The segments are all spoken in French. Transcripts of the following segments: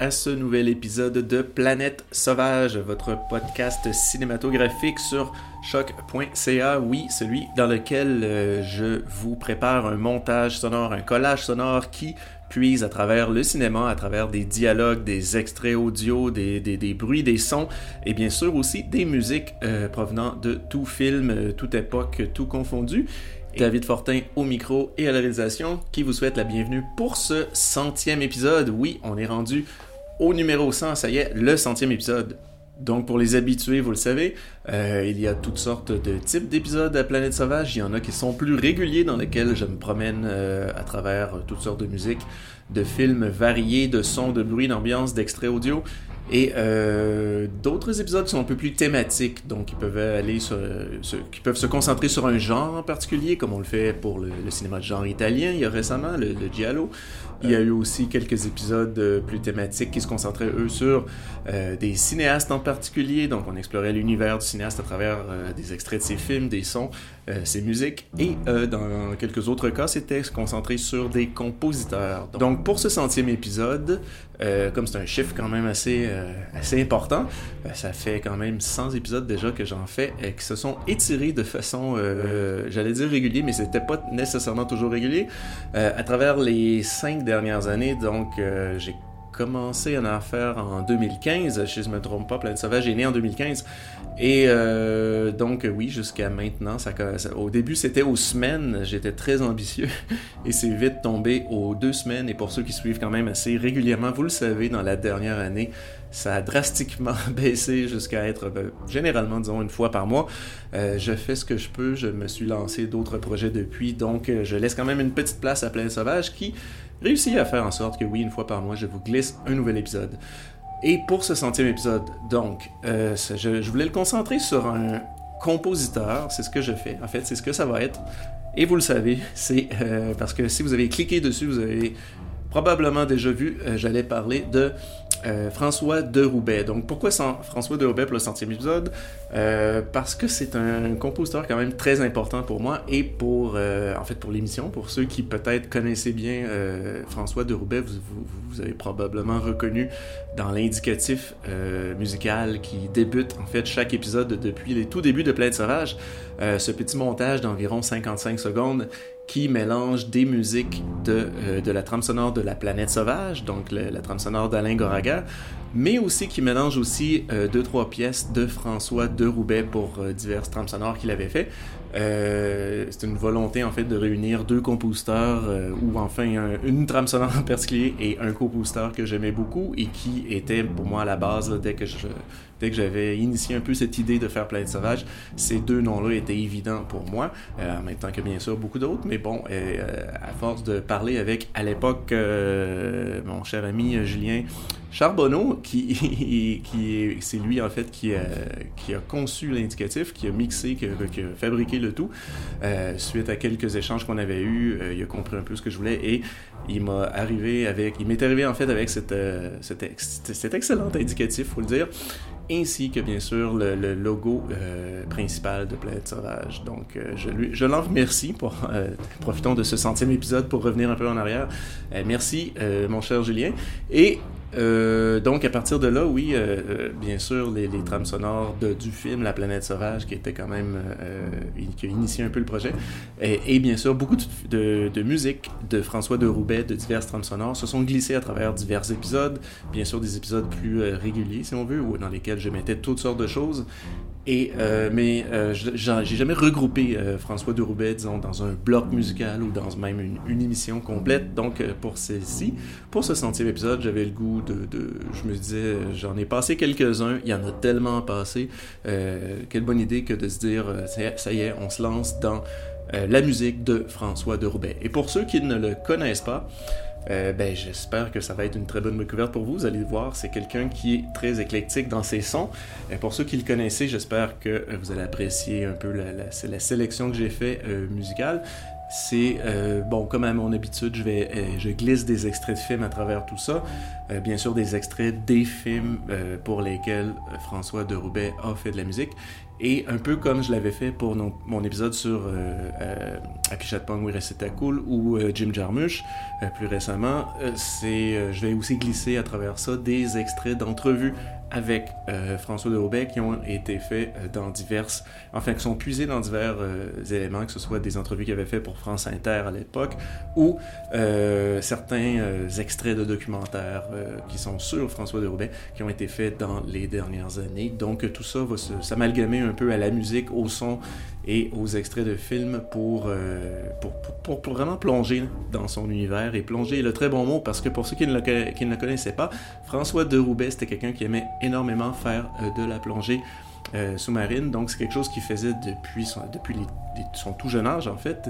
à ce nouvel épisode de Planète Sauvage, votre podcast cinématographique sur choc.ca, oui, celui dans lequel euh, je vous prépare un montage sonore, un collage sonore qui puise à travers le cinéma, à travers des dialogues, des extraits audio, des, des, des bruits, des sons, et bien sûr aussi des musiques euh, provenant de tout film, euh, toute époque, tout confondu. David Fortin au micro et à la réalisation qui vous souhaite la bienvenue pour ce centième épisode. Oui, on est rendu au numéro 100, ça y est, le centième épisode. Donc pour les habitués, vous le savez, euh, il y a toutes sortes de types d'épisodes à Planète Sauvage. Il y en a qui sont plus réguliers dans lesquels je me promène euh, à travers toutes sortes de musiques, de films variés, de sons, de bruits, d'ambiance, d'extraits audio. Et euh, d'autres épisodes sont un peu plus thématiques, donc ils peuvent aller qui peuvent se concentrer sur un genre en particulier, comme on le fait pour le, le cinéma de genre italien. Il y a récemment le, le giallo. Il y a eu aussi quelques épisodes euh, plus thématiques qui se concentraient eux sur euh, des cinéastes en particulier. Donc on explorait l'univers du cinéaste à travers euh, des extraits de ses films, des sons, ses musiques. Et dans quelques autres cas, c'était se concentrer sur des compositeurs. Donc pour ce centième épisode, euh, comme c'est un chiffre quand même assez, euh, assez important, euh, ça fait quand même 100 épisodes déjà que j'en fais et qui se sont étirés de façon, euh, j'allais dire régulier, mais c'était pas nécessairement toujours régulier, euh, à travers les cinq dernières années. Donc euh, j'ai commencé à en faire en 2015, si je me trompe pas, Planète Sauvage est né en 2015. Et euh, donc oui, jusqu'à maintenant, ça, au début c'était aux semaines, j'étais très ambitieux et c'est vite tombé aux deux semaines. Et pour ceux qui suivent quand même assez régulièrement, vous le savez, dans la dernière année, ça a drastiquement baissé jusqu'à être ben, généralement, disons, une fois par mois. Euh, je fais ce que je peux, je me suis lancé d'autres projets depuis, donc euh, je laisse quand même une petite place à Plein Sauvage qui réussit à faire en sorte que oui, une fois par mois, je vous glisse un nouvel épisode. Et pour ce centième épisode, donc, euh, je, voulais le concentrer sur un compositeur, c'est ce que je fais, en fait, c'est ce que ça va être. Et vous le savez, c'est euh, parce que si vous avez cliqué dessus, vous avez probablement déjà vu, euh, j'allais parler de François de Roubaix. Donc pourquoi François de Roubaix pour le centième épisode? Parce que c'est un compositeur quand même très important pour moi et pour, en fait, pour l'émission. Pour ceux qui peut-être connaissaient bien François de Roubaix, vous, vous avez probablement reconnu dans l'indicatif euh, musical qui débute en fait chaque épisode depuis les tout débuts de Plein de Sauvage, euh, ce petit montage d'environ 55 secondes qui mélange des musiques de, euh, de la trame sonore de La Planète Sauvage, donc la trame sonore d'Alain Goraga, mais aussi qui mélange aussi deux, trois pièces de François de Roubaix pour diverses trames sonores qu'il avait fait. Euh, c'est une volonté en fait de réunir deux compositeurs euh, ou enfin un- une trame sonore en particulier et un compositeur que j'aimais beaucoup et qui était pour moi à la base dès que je dès que j'avais initié un peu cette idée de faire Planète Sauvage, ces deux noms-là étaient évidents pour moi, euh, en même temps que bien sûr beaucoup d'autres, mais bon, euh, à force de parler avec à l'époque euh, mon cher ami euh, Julien Charbonneau, qui, qui est- c'est lui en fait qui a, qui a conçu l'indicatif, qui a mixé, qui a, qui a fabriqué le tout. Euh, suite à quelques échanges qu'on avait eus, euh, il a compris un peu ce que je voulais et il m'a arrivé avec, il m'est arrivé en fait avec cette, euh, cet, ex- cet excellent indicatif, faut le dire, ainsi que bien sûr le, logo euh, principal de Planète Sauvage. Donc euh, je, lui, je l'en remercie pour profitons de ce centième épisode pour revenir un peu en arrière. Merci mon cher Julien et Euh, donc, à partir de là, oui, euh, euh, bien sûr, les, les trames sonores de, du film La planète sauvage, qui était quand même. Euh, qui a initié un peu le projet, et, et bien sûr, beaucoup de, de, de, musique de François de Roubaix, de diverses trames sonores, se sont glissées à travers divers épisodes, bien sûr, des épisodes plus réguliers, si on veut, ou dans lesquels je mettais toutes sortes de choses. Et, euh, mais euh, j'ai jamais regroupé euh, François de Roubaix, disons, dans un bloc musical ou dans même une, une émission complète. Donc, euh, pour celle-ci, pour ce centième épisode, j'avais le goût de, de, Je me disais, j'en ai passé quelques-uns, il y en a tellement passé. Euh, quelle bonne idée que de se dire, ça y est, on se lance dans la musique de François de Roubaix. Et pour ceux qui ne le connaissent pas, euh, ben, j'espère que ça va être une très bonne découverte pour vous. Vous allez voir, c'est quelqu'un qui est très éclectique dans ses sons. Et pour ceux qui le connaissaient, j'espère que euh, vous allez apprécier un peu la, la, sélection que j'ai fait euh, musicale. C'est euh, bon, comme à mon habitude, je glisse des extraits de films à travers tout ça. Bien sûr, des extraits des films pour lesquels François de Roubaix a fait de la musique. Et un peu comme je l'avais fait pour mon épisode sur euh, euh, Akishatpong Cool ou euh, Jim Jarmusch euh, plus récemment, c'est, je vais aussi glisser à travers ça des extraits d'entrevues avec François de Roubaix qui ont été faits dans diverses, enfin qui sont puisés dans divers éléments, que ce soit des entrevues qu'il avait fait pour France Inter à l'époque ou certains extraits de documentaires qui sont sur François de Roubaix qui ont été faits dans les dernières années. Donc tout ça va s'amalgamer un peu à la musique, au son et aux extraits de films pour, euh, pour, pour, pour, vraiment plonger dans son univers et plonger le très bon mot parce que pour ceux qui ne le, qui ne le connaissaient pas, François de Roubaix c'était quelqu'un qui aimait énormément faire euh, de la plongée euh, sous-marine. Donc, c'est quelque chose qu'il faisait depuis, son, depuis son tout jeune âge, en fait.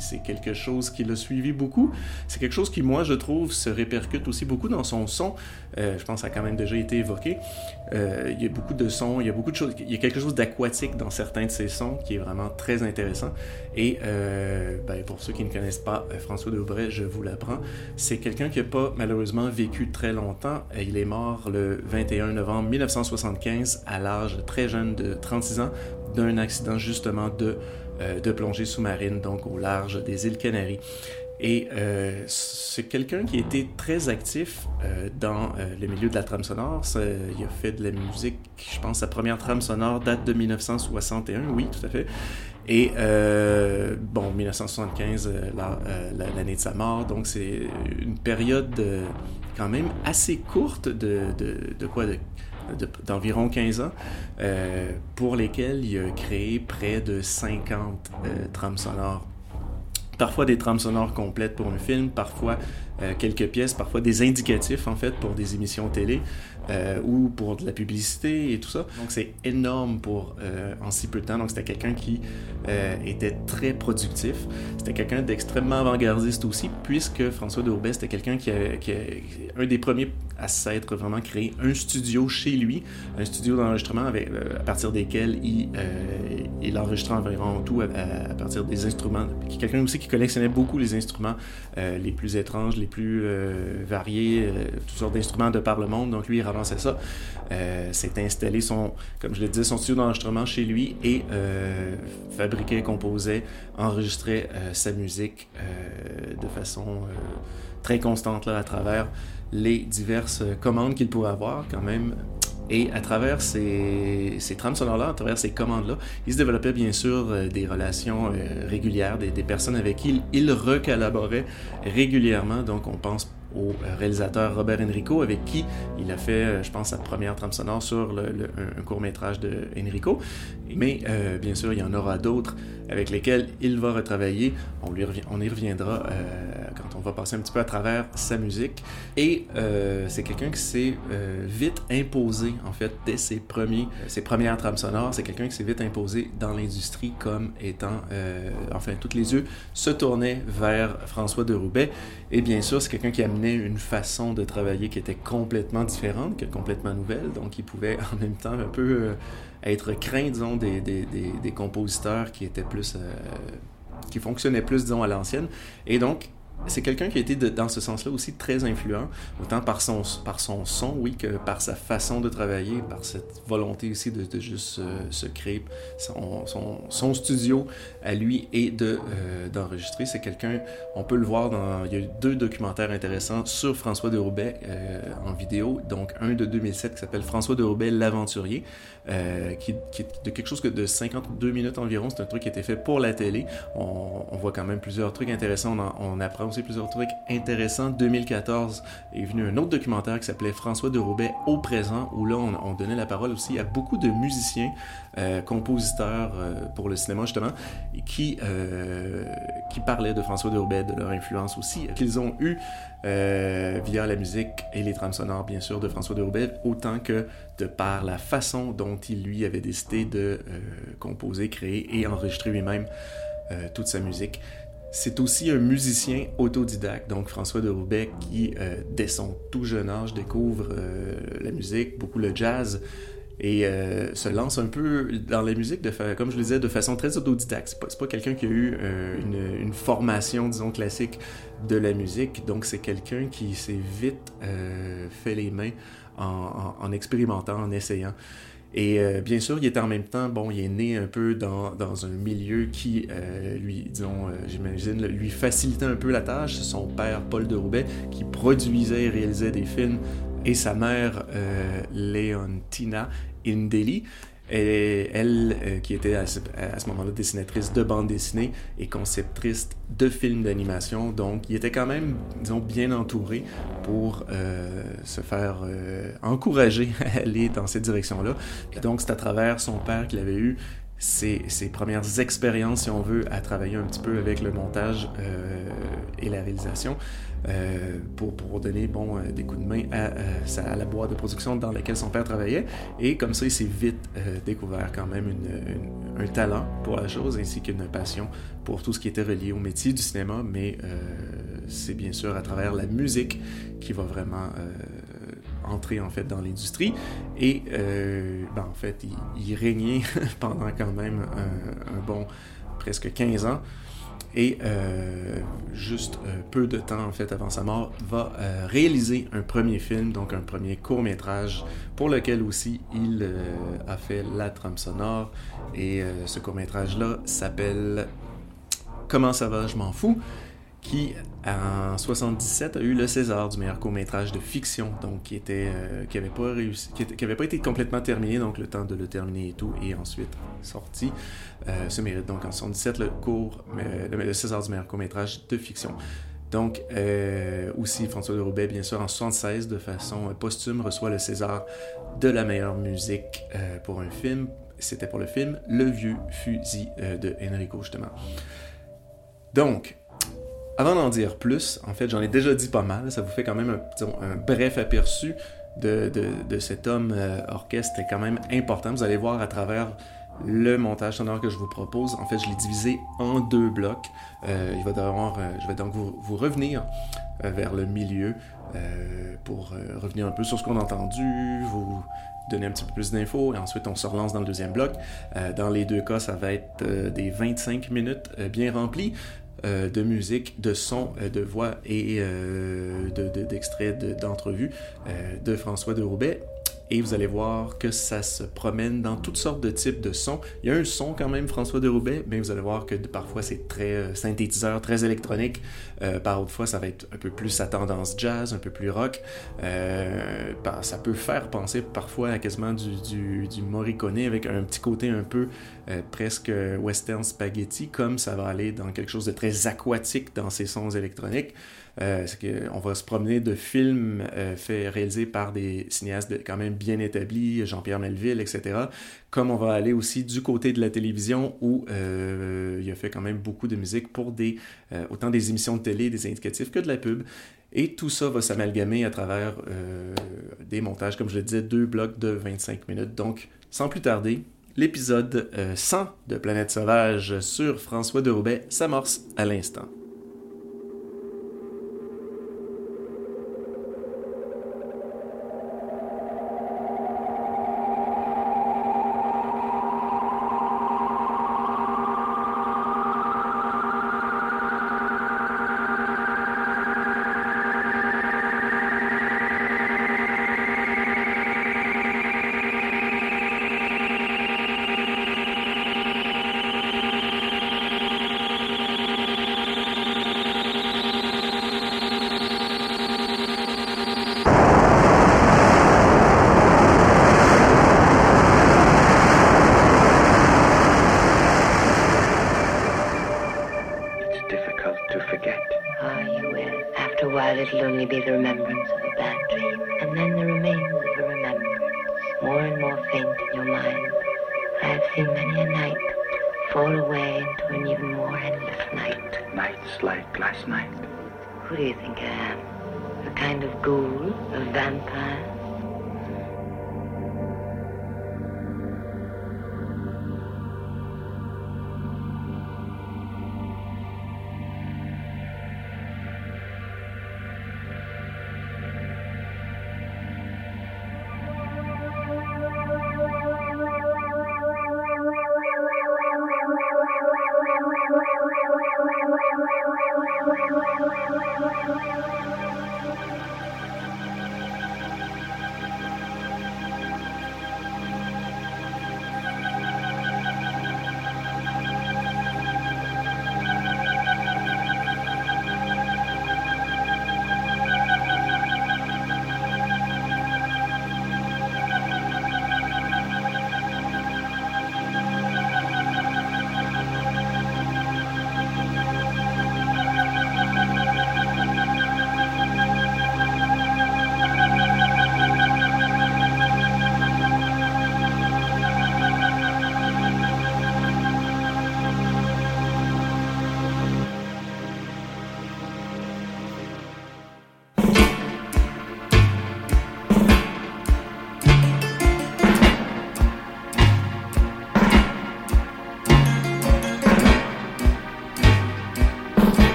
C'est quelque chose qui l'a suivi beaucoup. C'est quelque chose qui, moi, je trouve, se répercute aussi beaucoup dans son son. Euh, je pense a quand même déjà été évoqué. Euh, il y a beaucoup de sons, il y a beaucoup de choses. Il y a quelque chose d'aquatique dans certains de ses sons qui est vraiment très intéressant. Et euh, ben, pour ceux qui ne connaissent pas François Daubray, je vous l'apprends. C'est quelqu'un qui n'a pas malheureusement vécu très longtemps. Il est mort le 21 novembre 1975 à l'âge très jeune de 36 ans d'un accident justement de, euh, de plongée sous-marine, donc au large des îles Canaries. Et euh, c'est quelqu'un qui a été très actif euh, dans euh, le milieu de la trame sonore. Ça, il a fait de la musique, je pense, sa première trame sonore date de 1961, oui, tout à fait. Et euh, bon, 1975, l'année la, de sa mort, donc c'est une période quand même assez courte de, de, de quoi de d'environ 15 ans, euh, pour lesquels il a créé près de 50 euh, trames sonores. Parfois des trames sonores complètes pour un film, parfois euh, quelques pièces, parfois des indicatifs en fait pour des émissions télé euh, ou pour de la publicité et tout ça. Donc c'est énorme pour euh, en si peu de temps. Donc c'était quelqu'un qui euh, était très productif. C'était quelqu'un d'extrêmement avant-gardiste aussi, puisque François Roubaix c'était quelqu'un qui, a, qui a un des premiers à s'être vraiment créé un studio chez lui, un studio d'enregistrement euh, à partir desquels il, il enregistrait environ tout à, à, partir des instruments. Quelqu'un aussi qui collectionnait beaucoup les instruments les plus étranges, les plus variés, toutes sortes d'instruments de par le monde. Donc lui il ramassait ça. Euh, s'est installé son, comme je l'ai dit, son studio d'enregistrement chez lui et euh, fabriquait, composait, euh, sa musique de façon très constante là, à travers les diverses commandes qu'il pouvait avoir quand même et à travers ces, ces trames sonores-là, à travers ces commandes-là, il se développait bien sûr euh, des relations euh, régulières, des, des, personnes avec qui il, il recollaborait régulièrement. Donc on pense au réalisateur Robert Enrico, avec qui il a fait, je pense, sa première trame sonore sur le, le, un court métrage de Enrico. Mais euh, bien sûr, il y en aura d'autres avec lesquels il va retravailler. On, y reviendra euh, quand on va passer un petit peu à travers sa musique. Et euh, c'est quelqu'un qui s'est vite imposé, en fait, dès ses, premiers, ses premières trames sonores. C'est quelqu'un qui s'est vite imposé dans l'industrie comme étant, enfin, tous les yeux se tournaient vers François de Roubaix. Et bien sûr, c'est quelqu'un qui amenait une façon de travailler qui était complètement différente, que complètement nouvelle. Donc, il pouvait en même temps un peu euh, être craint, disons, des, des, des, compositeurs qui étaient plus. Euh, qui fonctionnaient plus, disons, à l'ancienne. Et donc, c'est quelqu'un qui a été dans ce sens-là aussi très influent, autant par son, par son son, oui, que par sa façon de travailler, par cette volonté aussi de, juste euh, se créer son, son, studio à lui et de euh, d'enregistrer. C'est quelqu'un, on peut le voir dans, il y a deux documentaires intéressants sur François de Roubaix en vidéo, donc un de 2007 qui s'appelle François de Roubaix l'aventurier, qui, qui, est de quelque chose que de 52 minutes environ. C'est un truc qui a été fait pour la télé. On, on voit quand même plusieurs trucs intéressants. On, on apprend aussi plusieurs trucs intéressants. 2014 est venu un autre documentaire qui s'appelait François de Roubaix au présent, où là, on, donnait la parole aussi à beaucoup de musiciens, euh, compositeurs euh, pour le cinéma, justement, qui, euh, qui parlaient de François de Roubaix, de leur influence aussi, qu'ils ont eu via la musique et les trames sonores, bien sûr, de François de Roubaix, autant que de par la façon dont il, lui, avait décidé de composer, créer et enregistrer lui-même toute sa musique. C'est aussi un musicien autodidacte, donc François de Roubaix, qui, euh, dès son tout jeune âge, découvre euh, la musique, beaucoup le jazz, et euh, se lance un peu dans la musique, de comme je le disais, de façon très autodidacte. C'est pas, pas quelqu'un qui a eu une, formation, disons, classique de la musique, donc c'est quelqu'un qui s'est vite fait les mains en, expérimentant, en essayant. Et euh, bien sûr, il était en même temps, bon, il est né un peu dans, un milieu qui, euh, lui, disons, euh, j'imagine, lui facilitait un peu la tâche. Son père, Paul de Roubaix, qui produisait et réalisait des films, et sa mère, Leontina Indeli, et elle, euh, qui était à ce, moment-là dessinatrice de bande dessinée et conceptrice de films d'animation, donc il était quand même, disons, bien entouré pour euh, se faire euh, encourager à aller dans cette direction-là. Donc c'est à travers son père qu'il avait eu ses, premières expériences, si on veut, à travailler un petit peu avec le montage et la réalisation. Euh, pour, donner euh, des coups de main à, à, la boîte de production dans laquelle son père travaillait. Et comme ça, il s'est vite euh, découvert quand même un talent pour la chose ainsi qu'une passion pour tout ce qui était relié au métier du cinéma. Mais c'est bien sûr à travers la musique qui va vraiment entrer en fait dans l'industrie et ben, en fait il, régnait pendant quand même un bon presque 15 ans et euh, juste euh, peu de temps en fait avant sa mort va euh, réaliser un premier film, donc un premier court métrage pour lequel aussi il a fait la trame sonore. Et ce court métrage là s'appelle Comment ça va, je m'en fous qui en 77 a eu le César du meilleur court métrage de fiction, donc qui était euh, qui réussi, qui, avait pas été complètement terminé, donc le temps de le terminer et tout, et ensuite sorti. Euh, se mérite donc en 77 le court, le, César du meilleur court métrage de fiction. Donc, euh, aussi, François de Roubaix, bien sûr, en 76, de façon posthume, reçoit le César de la meilleure musique pour un film. C'était pour le film Le Vieux Fusil de Enrico, justement. Donc, avant d'en dire plus, en fait, j'en ai déjà dit pas mal. Ça vous fait quand même un, bref aperçu de, cet homme euh, orchestre. Quand même important. Vous allez voir à travers le montage sonore que je vous propose. En fait, je l'ai divisé en deux blocs. Euh, euh, je vais donc vous, revenir vers le milieu pour revenir un peu sur ce qu'on a entendu, vous donner un petit peu plus d'infos et ensuite on se relance dans le deuxième bloc. dans les deux cas, ça va être des 25 minutes bien remplies. Euh, de musique, de son, euh, de voix et euh, d'extraits de, d'entrevues de François de Roubaix et vous allez voir que ça se promène dans toutes sortes de types de sons. Il y a un son quand même, François de Roubaix, mais vous allez voir que parfois c'est très euh, synthétiseur, très électronique. Euh, par autre fois, ça va être un peu plus à tendance jazz, un peu plus rock. Euh, ça peut faire penser parfois à quasiment du, du, du Morricone avec un petit côté un peu presque western spaghetti, comme ça va aller dans quelque chose de très aquatique dans ces sons électroniques. Euh, on va se promener de films euh, faits, réalisés par des cinéastes quand même bien établis, Jean-Pierre Melville, etc. Comme on va aller aussi du côté de la télévision où euh, il a fait quand même beaucoup de musique pour des, autant des émissions de télé, des indicatifs que de la pub. Et tout ça va s'amalgamer à travers des montages, comme je le disais, deux blocs de 25 minutes. Donc, sans plus tarder, l'épisode 100 de Planète Sauvage sur François de Roubaix s'amorce à l'instant.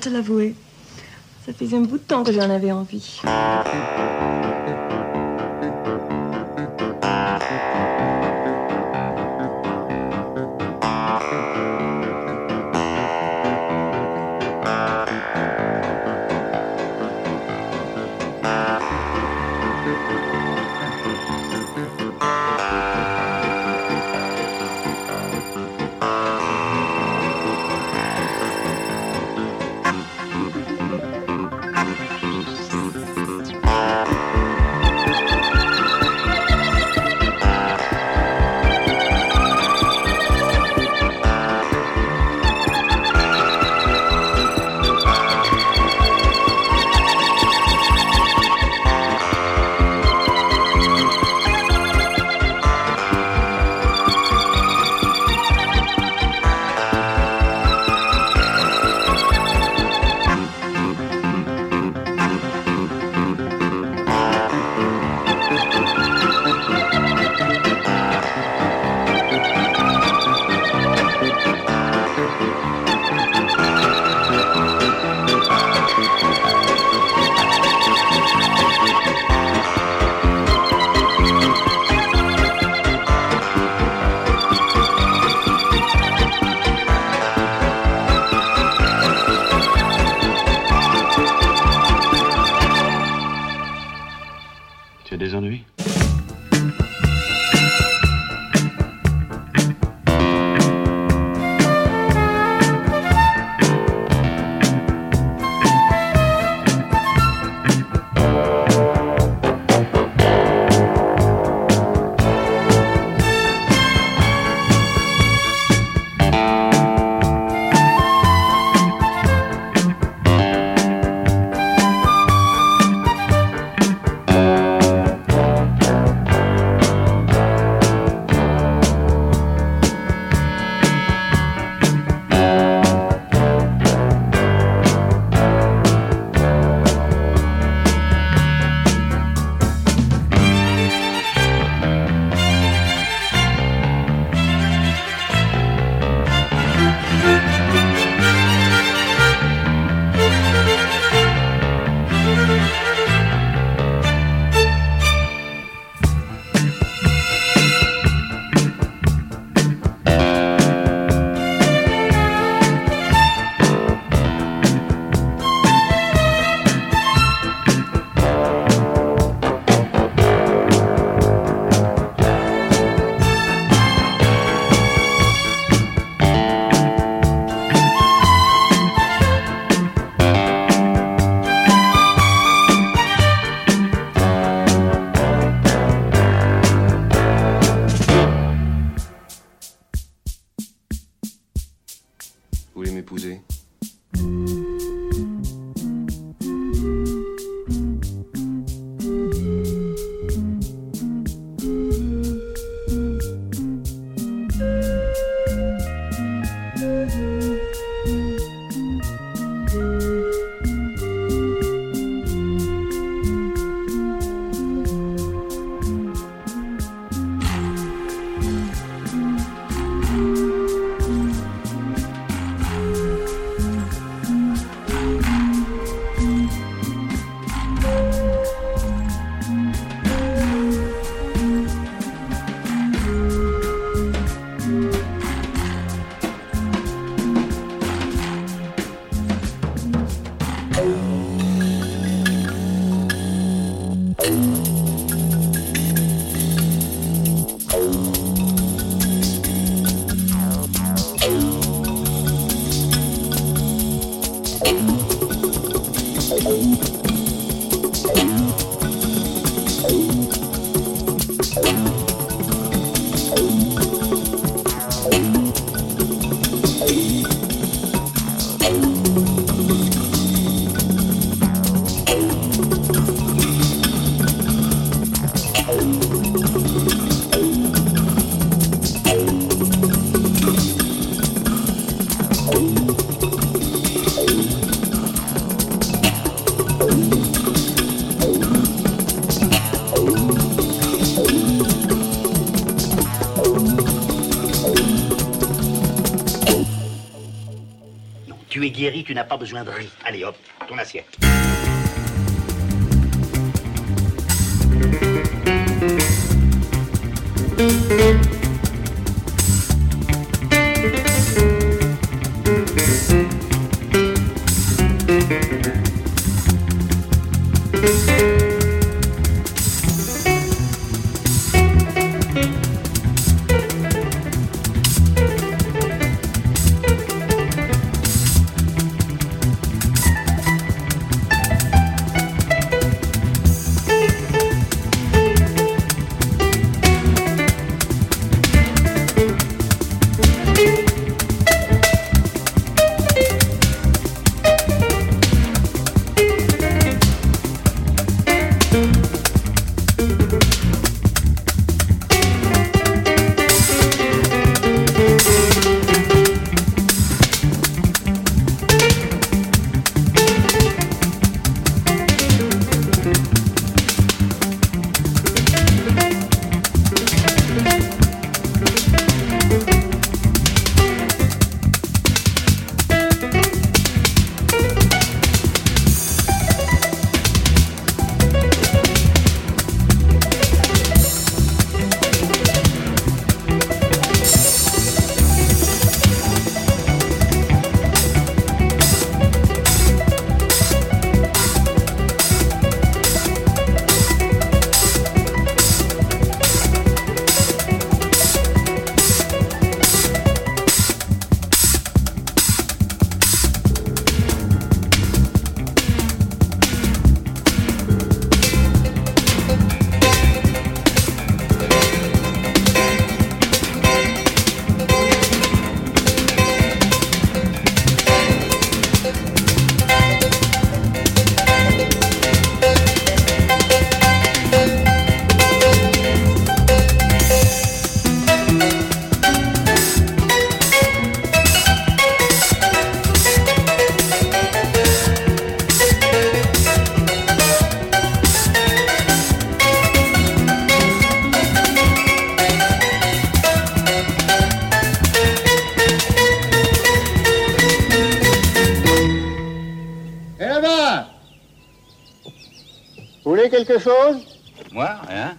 te l'avouer. Ça faisait un bout de temps que j'en avais envie. Guéri, tu n'as pas besoin de riz. Allez hop, ton assiette. Et quelque chose Moi, rien.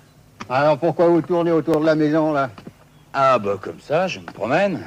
Alors pourquoi vous tournez autour de la maison là? Ah bah comme ça, je me promène.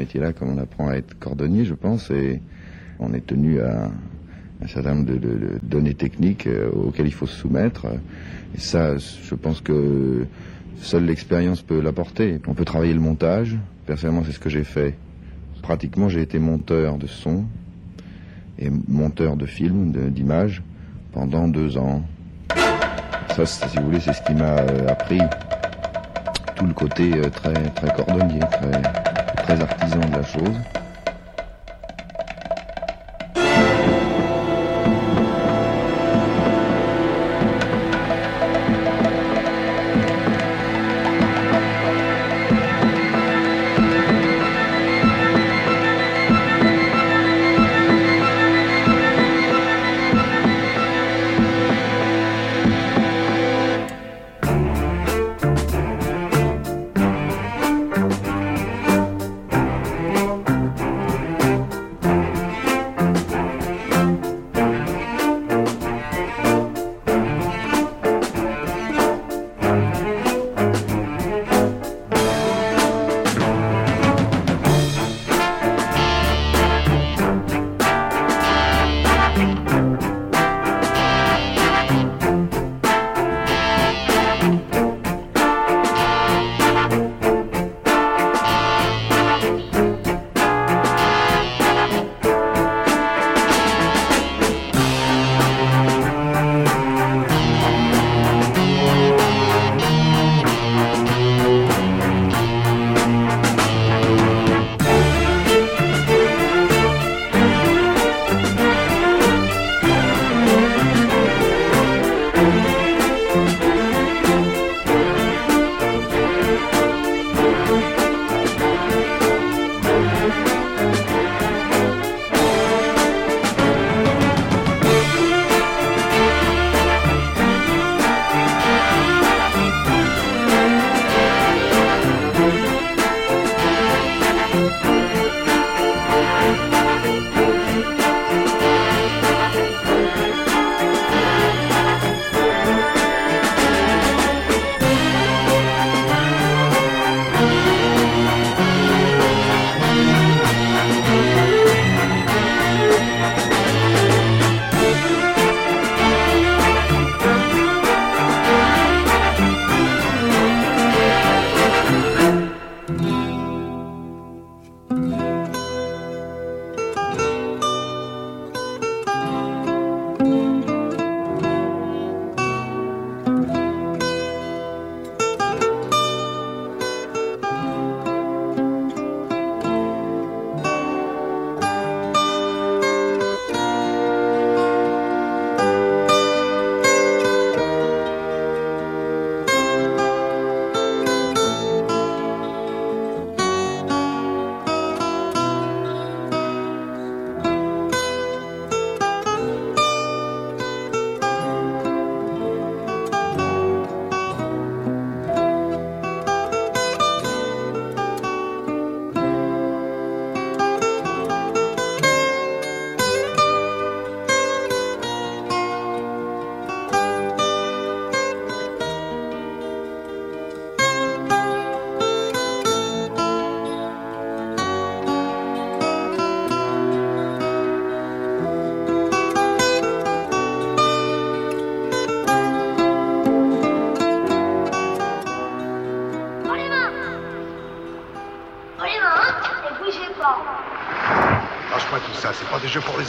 Métier-là comme on apprend à être cordonnier, je pense, et on est tenu à un certain nombre de, données techniques euh, auxquelles il faut se soumettre. Et ça, je pense que seule l'expérience peut l'apporter. On peut travailler le montage. Personnellement, c'est ce que j'ai fait. Pratiquement, j'ai été monteur de son et monteur de films, d'images, pendant deux ans. Ça, si vous voulez, c'est ce qui m'a euh, appris tout le côté euh, très, très cordonnier, très, très artisan de la chose.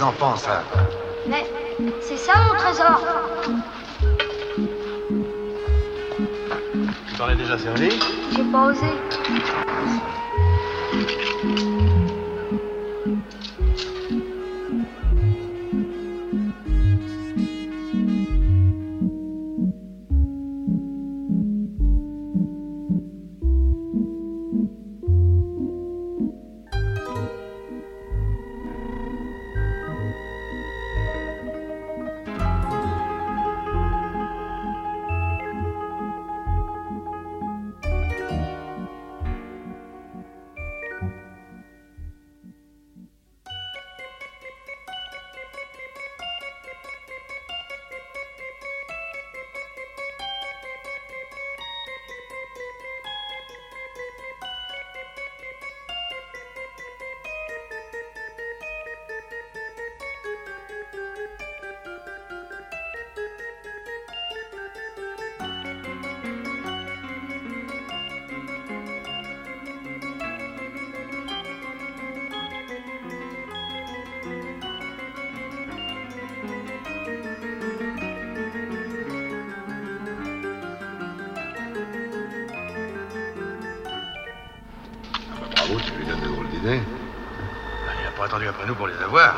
Des jeux pour après nous pour les avoir.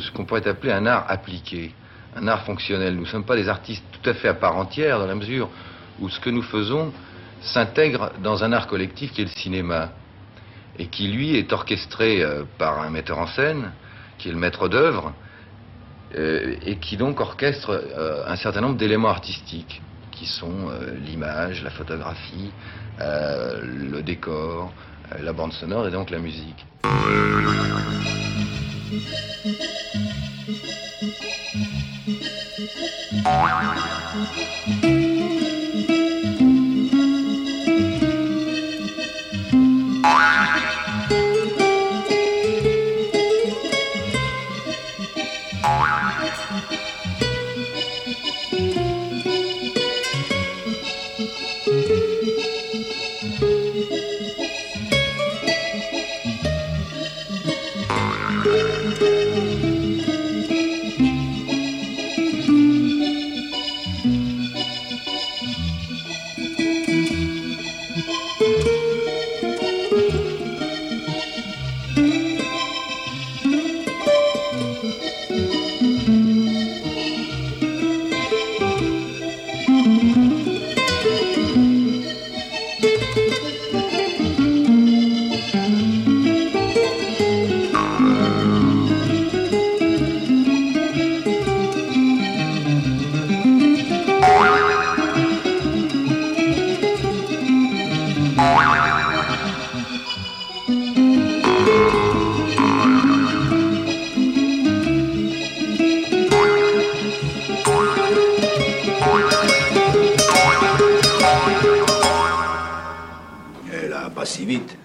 Ce qu'on pourrait appeler un art appliqué, un art fonctionnel. Nous ne sommes pas des artistes tout à fait à part entière dans la mesure où ce que nous faisons s'intègre dans un art collectif qui est le cinéma et qui lui est orchestré euh, par un metteur en scène qui est le maître d'œuvre euh, et qui donc orchestre euh, un certain nombre d'éléments artistiques qui sont l'image, la photographie, le décor, la bande sonore et donc la musique. Pas si vite.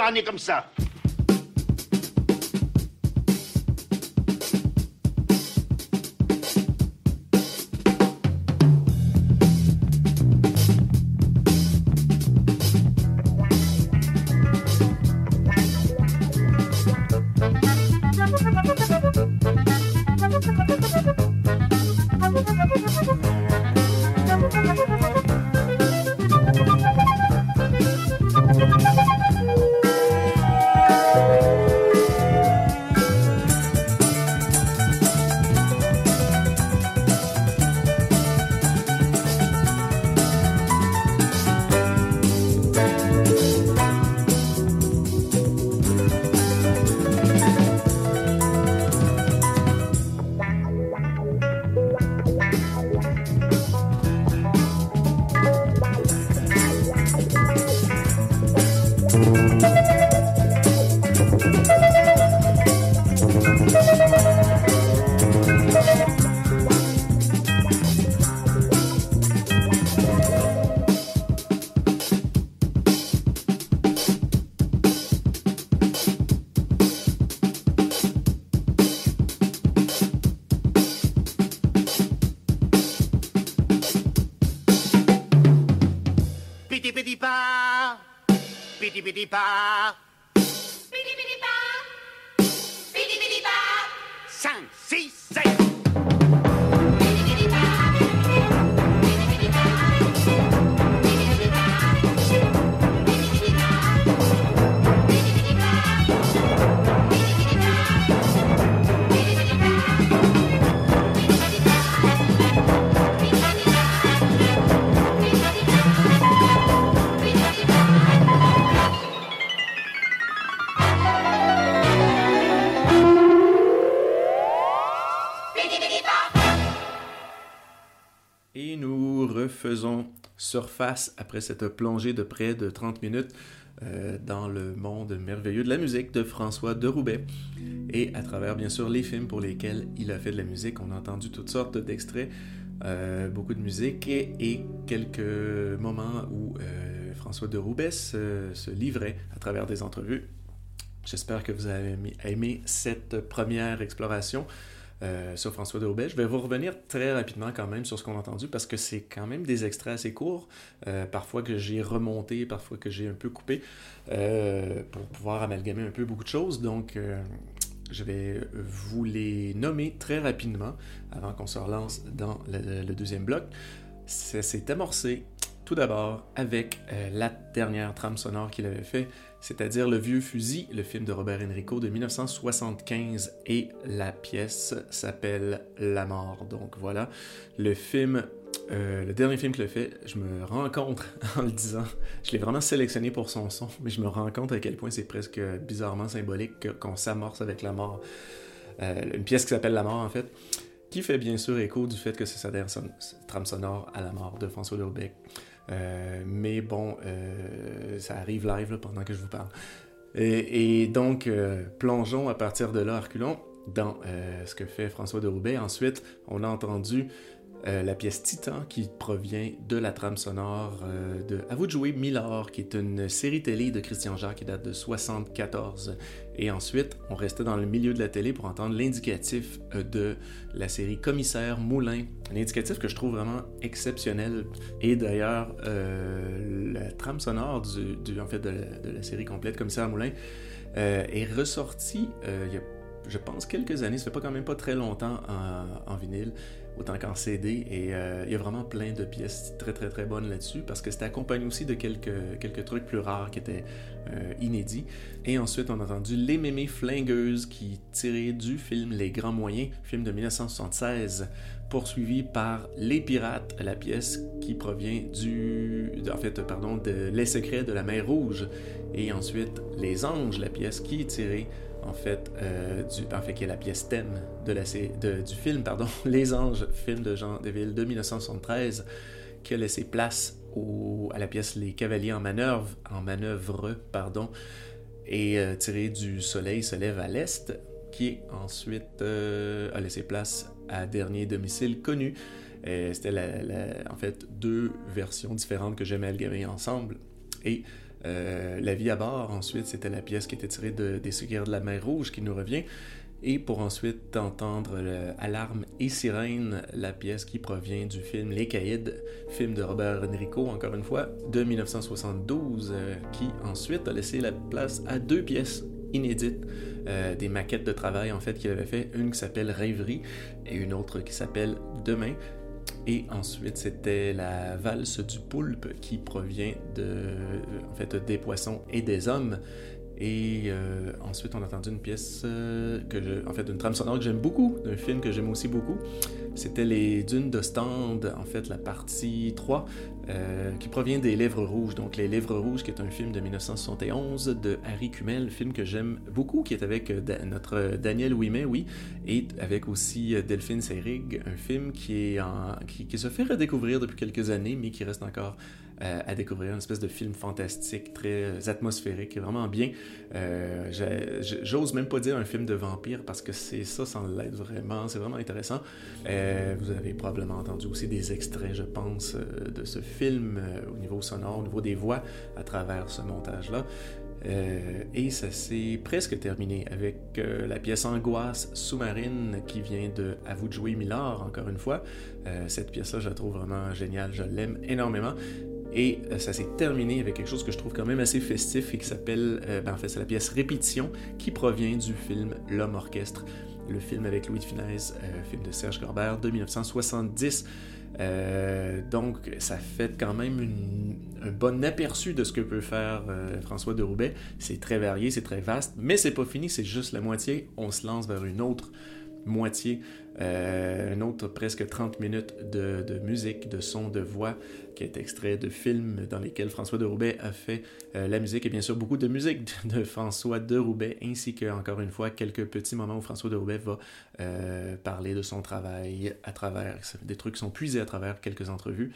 Tu vas avoir un nez comme ça. Bye. Nous refaisons surface après cette plongée de près de 30 minutes euh, dans le monde merveilleux de la musique de François de Roubaix. Et à travers, bien sûr, les films pour lesquels il a fait de la musique, on a entendu toutes sortes d'extraits, euh, beaucoup de musique et, quelques moments où euh, François de Roubaix se, se livrait à travers des entrevues. J'espère que vous avez aimé cette première exploration. Euh, sur François de Roubaix. Je vais vous revenir très rapidement quand même sur ce qu'on a entendu parce que c'est quand même des extraits assez courts, euh, parfois que j'ai remonté, parfois que j'ai un peu coupé euh, pour pouvoir amalgamer un peu beaucoup de choses. Donc, je vais vous les nommer très rapidement avant qu'on se relance dans le, le deuxième bloc. Ça s'est amorcé tout d'abord avec la dernière trame sonore qu'il avait fait c'est-à-dire Le Vieux Fusil, le film de Robert Enrico de 1975, et la pièce s'appelle La Mort. Donc voilà, le film, euh, le dernier film qu'il a fait, je me rends compte en le disant, je l'ai vraiment sélectionné pour son son, mais je me rends compte à quel point c'est presque bizarrement symbolique qu'on s'amorce avec la mort. Euh, une pièce qui s'appelle La Mort, en fait, qui fait bien sûr écho du fait que c'est sa dernière son trame sonore à la mort de François Lurbeck. Euh, mais bon, euh, ça arrive live pendant que je vous parle. Et, donc, euh, plongeons à partir de là, Arculon, dans ce que fait François de Roubaix. Ensuite, on a entendu la pièce Titan qui provient de la trame sonore de À vous de jouer Milord, qui est une série télé de Christian Jacques qui date de 74. Et ensuite, on restait dans le milieu de la télé pour entendre l'indicatif de la série Commissaire Moulin. Un indicatif que je trouve vraiment exceptionnel. Et d'ailleurs, euh, la trame sonore du, de, la, série complète Commissaire Moulin euh, est ressortie euh, il y a, je pense, quelques années. Ça fait pas quand même pas très longtemps en vinyle autant qu'en CD. Et euh, il y a vraiment plein de pièces très très très bonnes là-dessus parce que c'était accompagné aussi de quelques, quelques trucs plus rares qui étaient euh, inédits. Et ensuite, on a entendu Les Mémés Flingueuses qui tiraient du film Les Grands Moyens, film de 1976, poursuivi par Les Pirates, la pièce qui provient du. En fait, pardon, de Les Secrets de la Mer Rouge. Et ensuite, Les Anges, la pièce qui tirée en fait, euh, en fait, qui est la pièce thème de la, de, du film, pardon, Les Anges, film de Jean Deville de 1973, qui a laissé place à la pièce Les Cavaliers en manœuvre, en manœuvre, pardon, et euh, tiré du Soleil se lève à l'est, qui ensuite euh, a laissé place à Dernier domicile connu. C'était en fait deux versions différentes que j'aimais amalgamer ensemble. Et euh, la vie à bord, ensuite, c'était la pièce qui était tirée de, des Secrets de la mer Rouge qui nous revient. Et pour ensuite entendre Alarme et Sirène, la pièce qui provient du film Les Caïds, film de Robert Enrico, encore une fois, de 1972, euh, qui ensuite a laissé la place à deux pièces inédites, euh, des maquettes de travail en fait qu'il avait fait, une qui s'appelle Rêverie et une autre qui s'appelle Demain. Et ensuite, c'était la valse du poulpe qui provient de, en fait, des poissons et des hommes. Et euh, ensuite, on a entendu une pièce, euh, que en fait, une trame sonore que j'aime beaucoup, d'un film que j'aime aussi beaucoup. C'était Les Dunes de Stand, en fait, la partie 3, euh, qui provient des Lèvres Rouges. Donc, Les Lèvres Rouges, qui est un film de 1971 de Harry Kumel, film que j'aime beaucoup, qui est avec notre Daniel Ouimet, oui, et avec aussi Delphine Seyrig, un film qui, se fait redécouvrir depuis quelques années, mais qui reste encore euh, à découvrir, une espèce de film fantastique, très atmosphérique, vraiment bien. Euh, J'ose même pas dire un film de vampire parce que c'est ça sans l'être vraiment, c'est vraiment intéressant. Euh, vous avez probablement entendu aussi des extraits, je pense, de ce film au niveau sonore, au niveau des voix, à travers ce montage-là. Euh, et ça s'est presque terminé avec euh, la pièce Angoisse sous-marine qui vient de À vous de jouer Millard, encore une fois. Euh, cette pièce-là, je la trouve vraiment géniale, je l'aime énormément. Et euh, ça s'est terminé avec quelque chose que je trouve quand même assez festif et qui s'appelle, euh, ben, en fait, c'est la pièce Répétition qui provient du film L'Homme Orchestre, le film avec Louis de Funès, euh, film de Serge Corbert de 1970. Euh, donc, ça fait quand même un bon aperçu de ce que peut faire François de Roubaix. C'est très varié, c'est très vaste, mais c'est pas fini, c'est juste la moitié. On se lance vers une autre moitié, euh, un autre presque 30 minutes de, musique, de son, de voix, qui est extrait de films dans lesquels François de Roubaix a fait euh, la musique et bien sûr beaucoup de musique de, François de Roubaix, ainsi que, encore une fois, quelques petits moments où François de Roubaix va euh, parler de son travail à travers, des trucs qui sont puisés à travers quelques entrevues.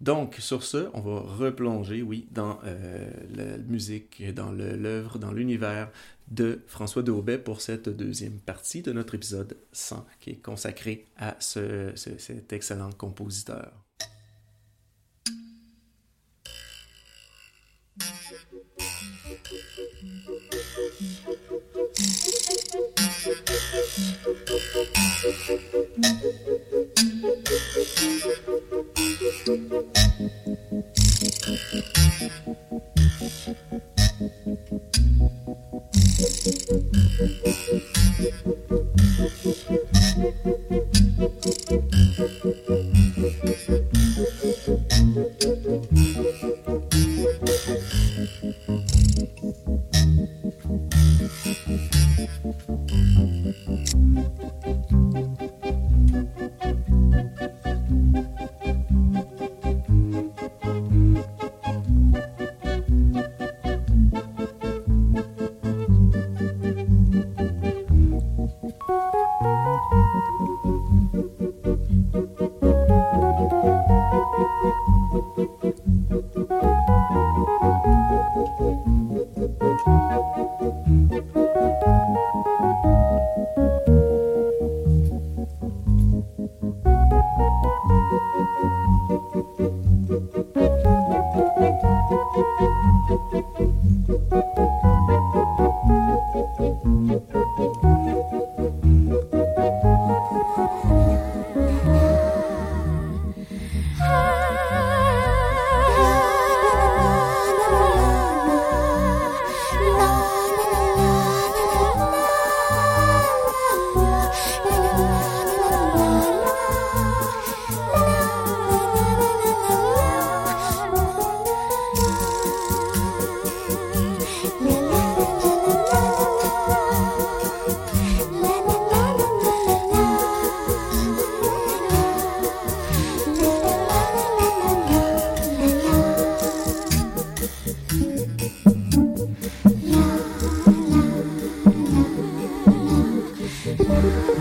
Donc, sur ce, on va replonger, oui, dans euh, la musique, dans l'œuvre, dans l'univers de François de Daubet pour cette deuxième partie de notre épisode 100 qui est consacré à cet excellent compositeur. Thank you. love.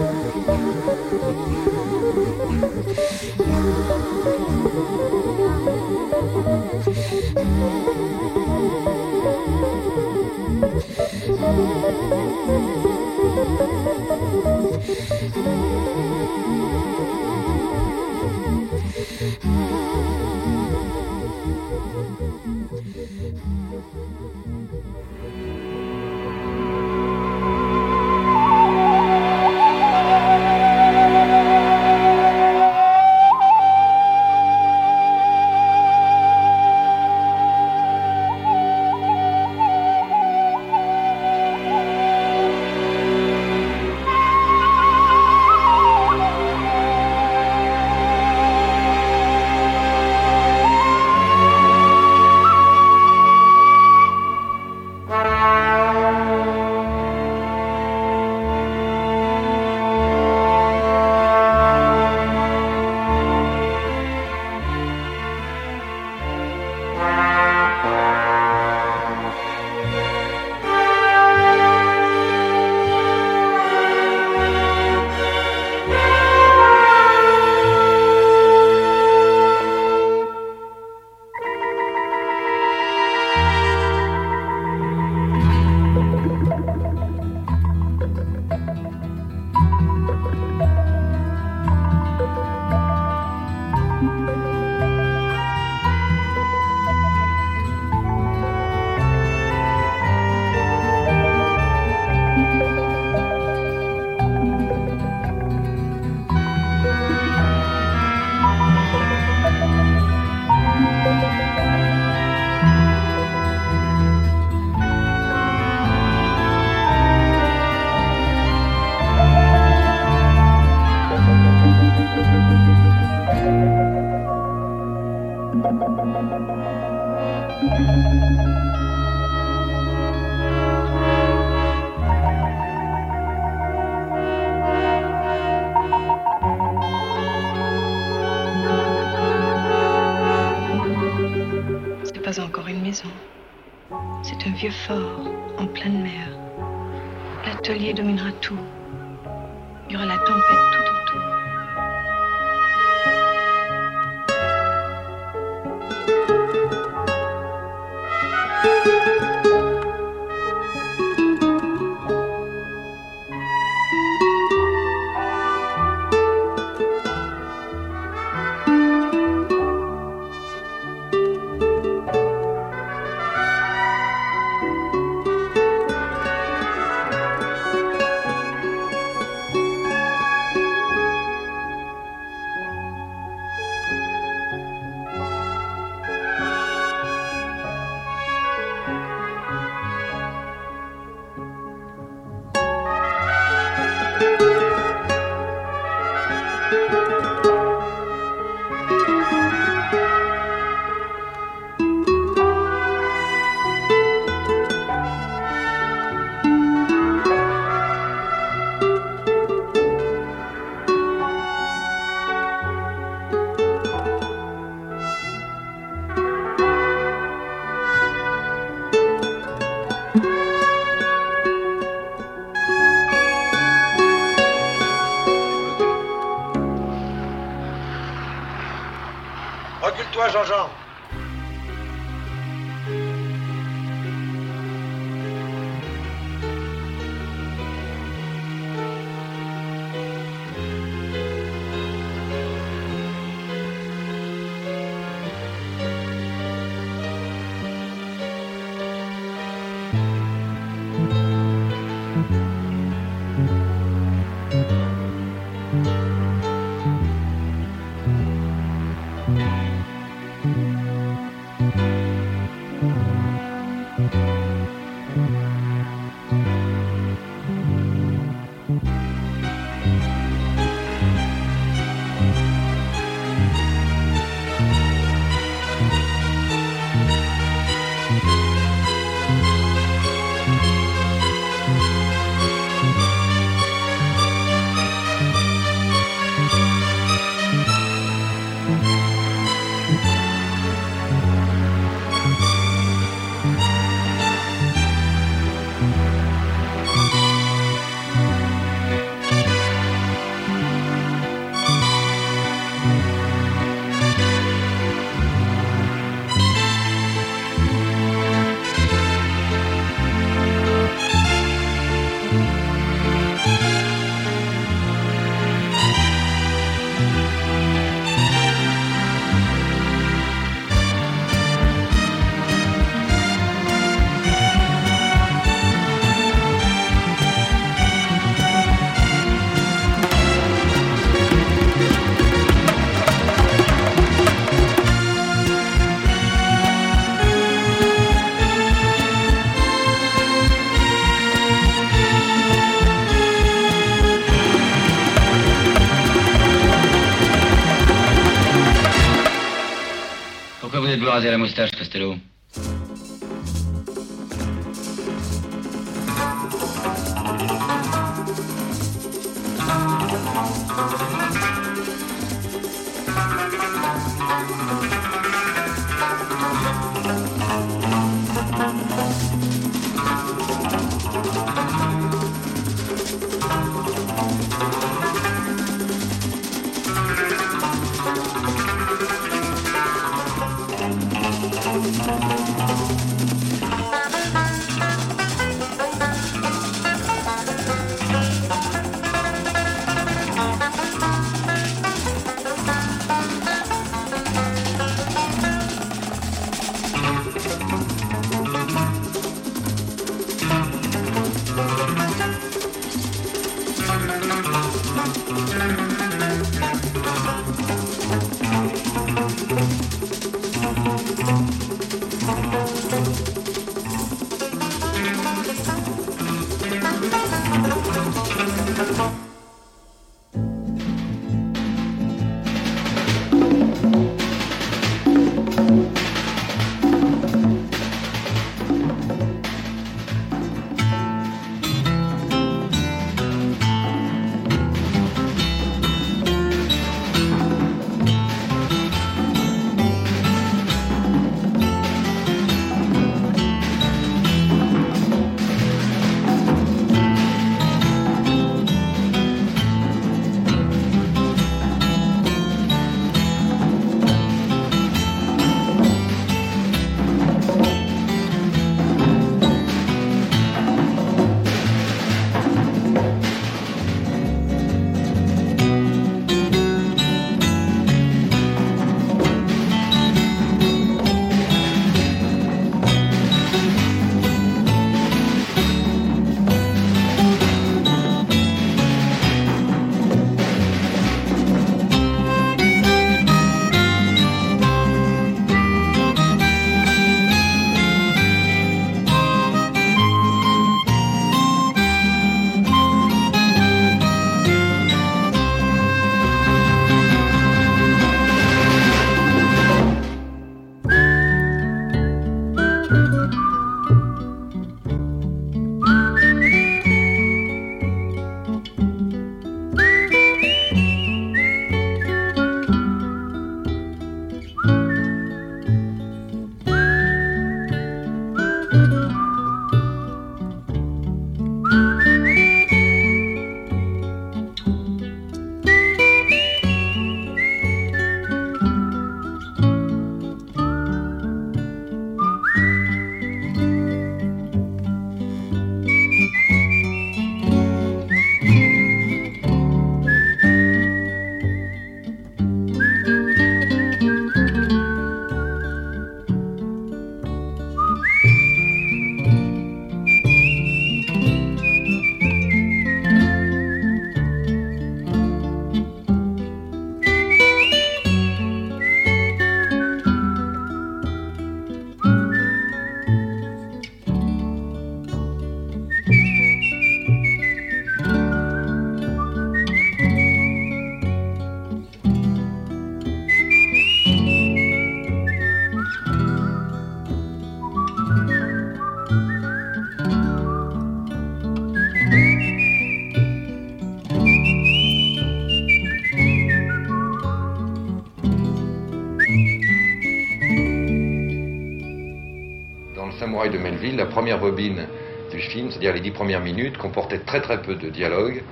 Pourquoi vous êtes vous raser la moustache, Costello Samouraï la première bobine du film, c'est-à-dire les dix premières minutes, comportait très très peu de dialogue.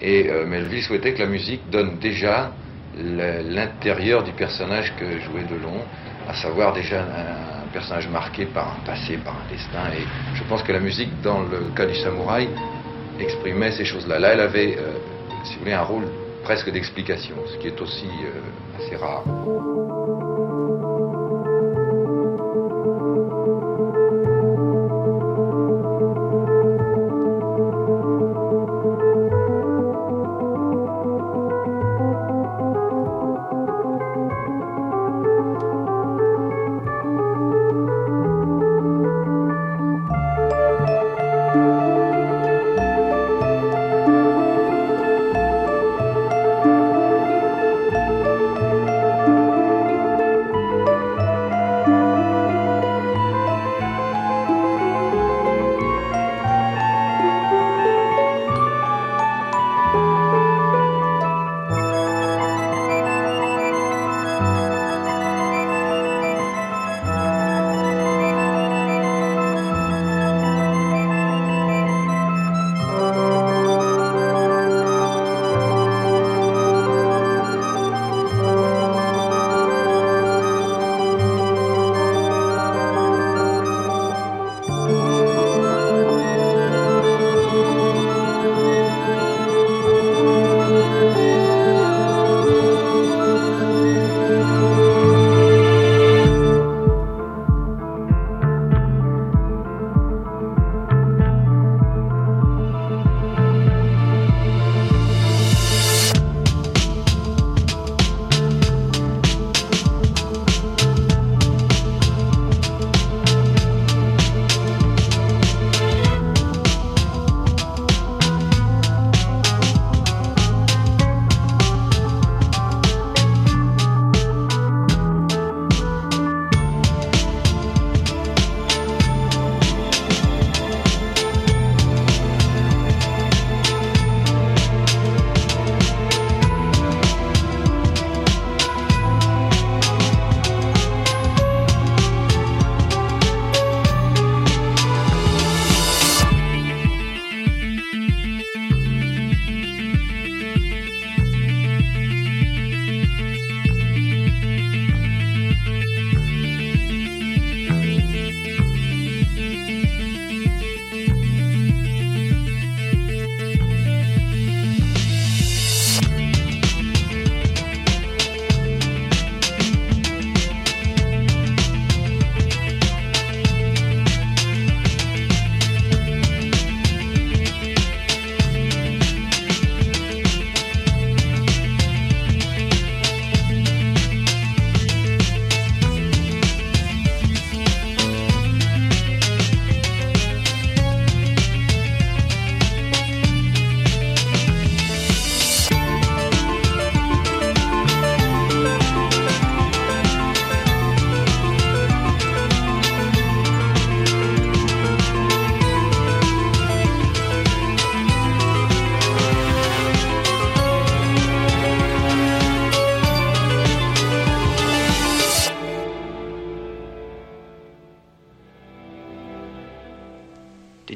Et euh, Melville souhaitait que la musique donne déjà l'intérieur du personnage que jouait Delon, à savoir déjà un, personnage marqué par un passé, par un destin. Et je pense que la musique, dans le cas du samouraï, exprimait ces choses-là. Là, elle avait, euh, si vous voulez, un rôle presque d'explication, ce qui est aussi euh, assez rare.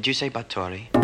Did you say Battori?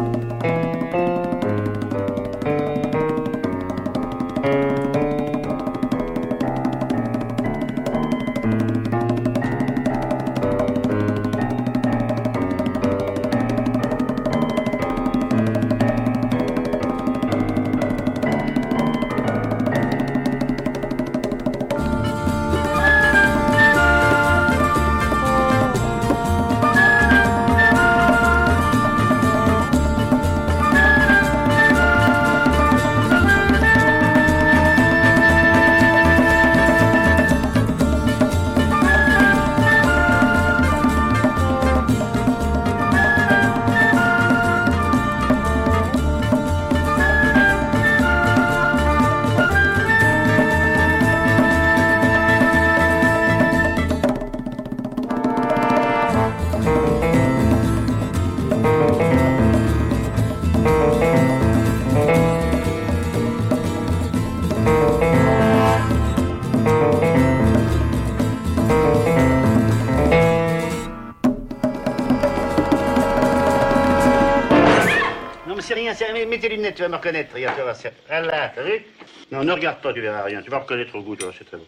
Rien. Mets tes lunettes, tu vas me reconnaître. Regarde, tu vas voir. Voilà, t'as vu? Non, ne regarde pas, tu verras rien. Tu vas reconnaître au goût, toi, c'est très beau.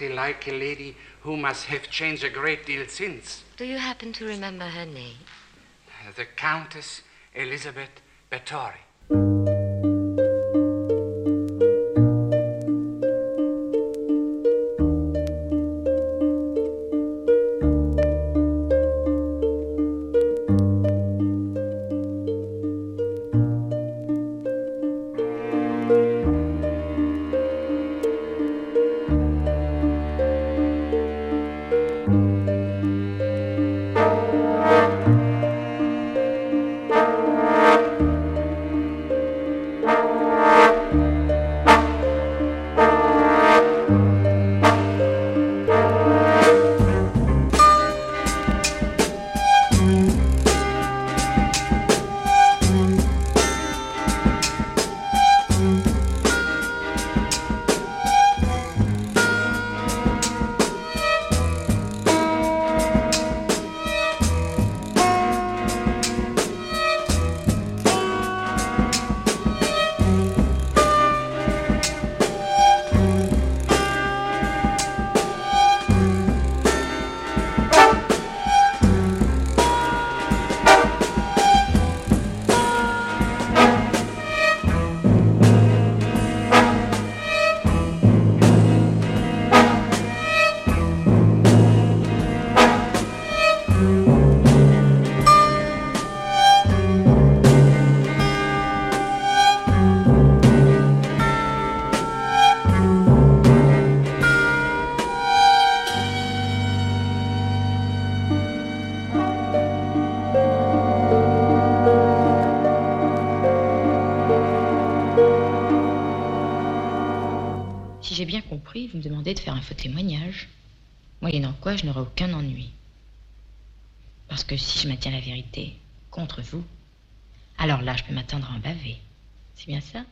Exactly like a lady who must have changed a great deal since. Do you happen to remember her name? The Countess Elizabeth Bathory. Faux témoignage, moyennant quoi je n'aurai aucun ennui. Parce que si je maintiens la vérité contre vous, alors là, je peux m'attendre à en baver. C'est bien ça?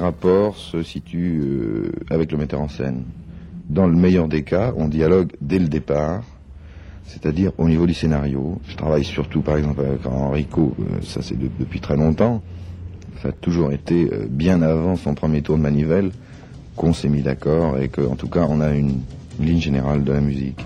Rapports se situent euh, avec le metteur en scène. Dans le meilleur des cas, on dialogue dès le départ, c'est-à-dire au niveau du scénario. Je travaille surtout, par exemple, avec Enrico, euh, ça c'est de- depuis très longtemps. Ça a toujours été euh, bien avant son premier tour de manivelle qu'on s'est mis d'accord et qu'en tout cas on a une ligne générale de la musique.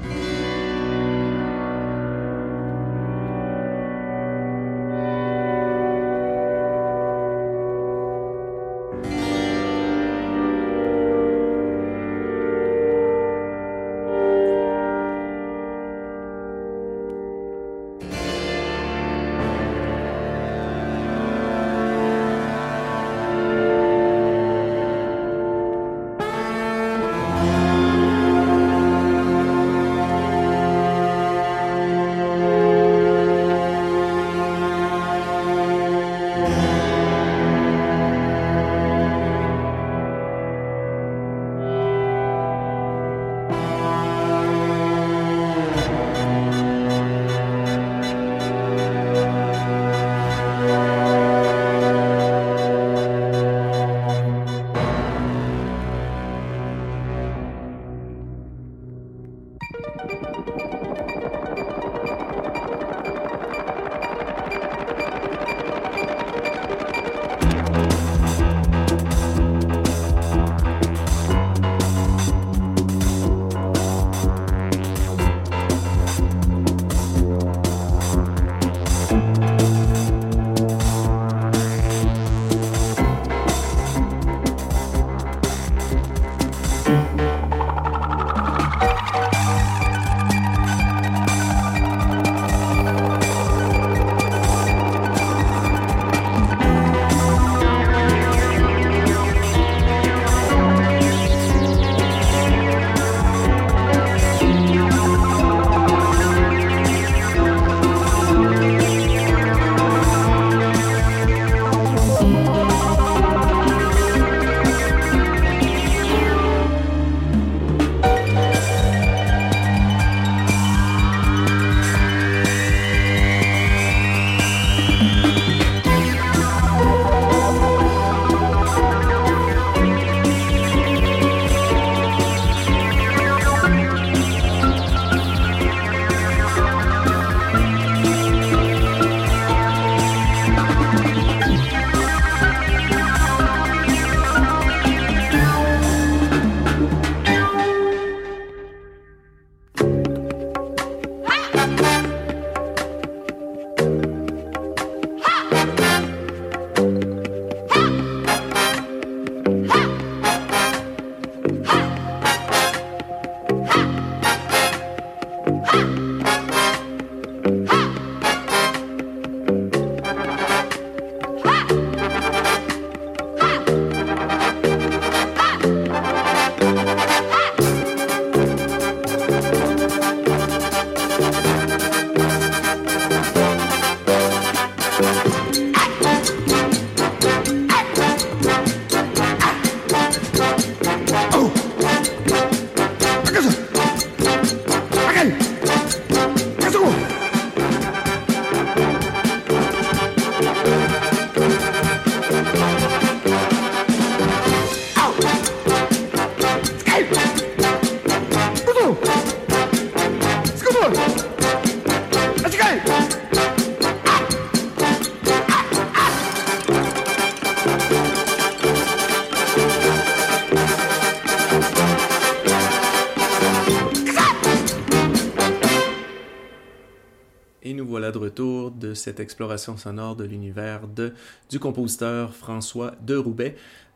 Voilà de retour de cette exploration sonore de l'univers de, du compositeur François de Roubaix.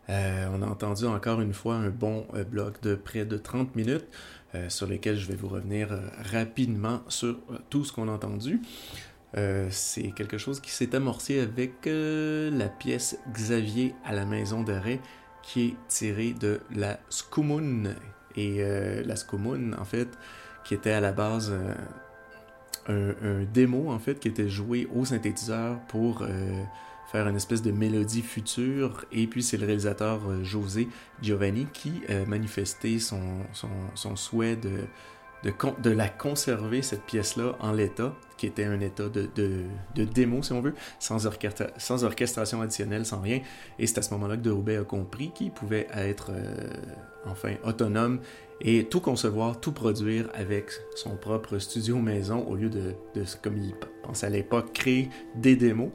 Euh, on a entendu encore une fois un bon euh, bloc de près de 30 minutes euh, sur lesquels je vais vous revenir euh, rapidement sur tout ce qu'on a entendu. C'est quelque chose qui s'est amorcé avec la pièce Xavier à la maison d'arrêt qui est tirée de la Skumun. Et la Skumun, en fait, qui était à la base un, démo, en fait, qui était joué au synthétiseur pour euh, faire une espèce de mélodie future. Et puis, c'est le réalisateur euh, José Giovanni qui euh, manifestait son, son, souhait de de, de la conserver, cette pièce-là, en l'état, qui était un état de, de, démo, si on veut, sans, sans orchestration additionnelle, sans rien. Et c'est à ce moment-là que De Roubaix a compris qu'il pouvait être enfin autonome et tout concevoir, tout produire avec son propre studio maison au lieu de, comme il pensait à l'époque, créer des démos.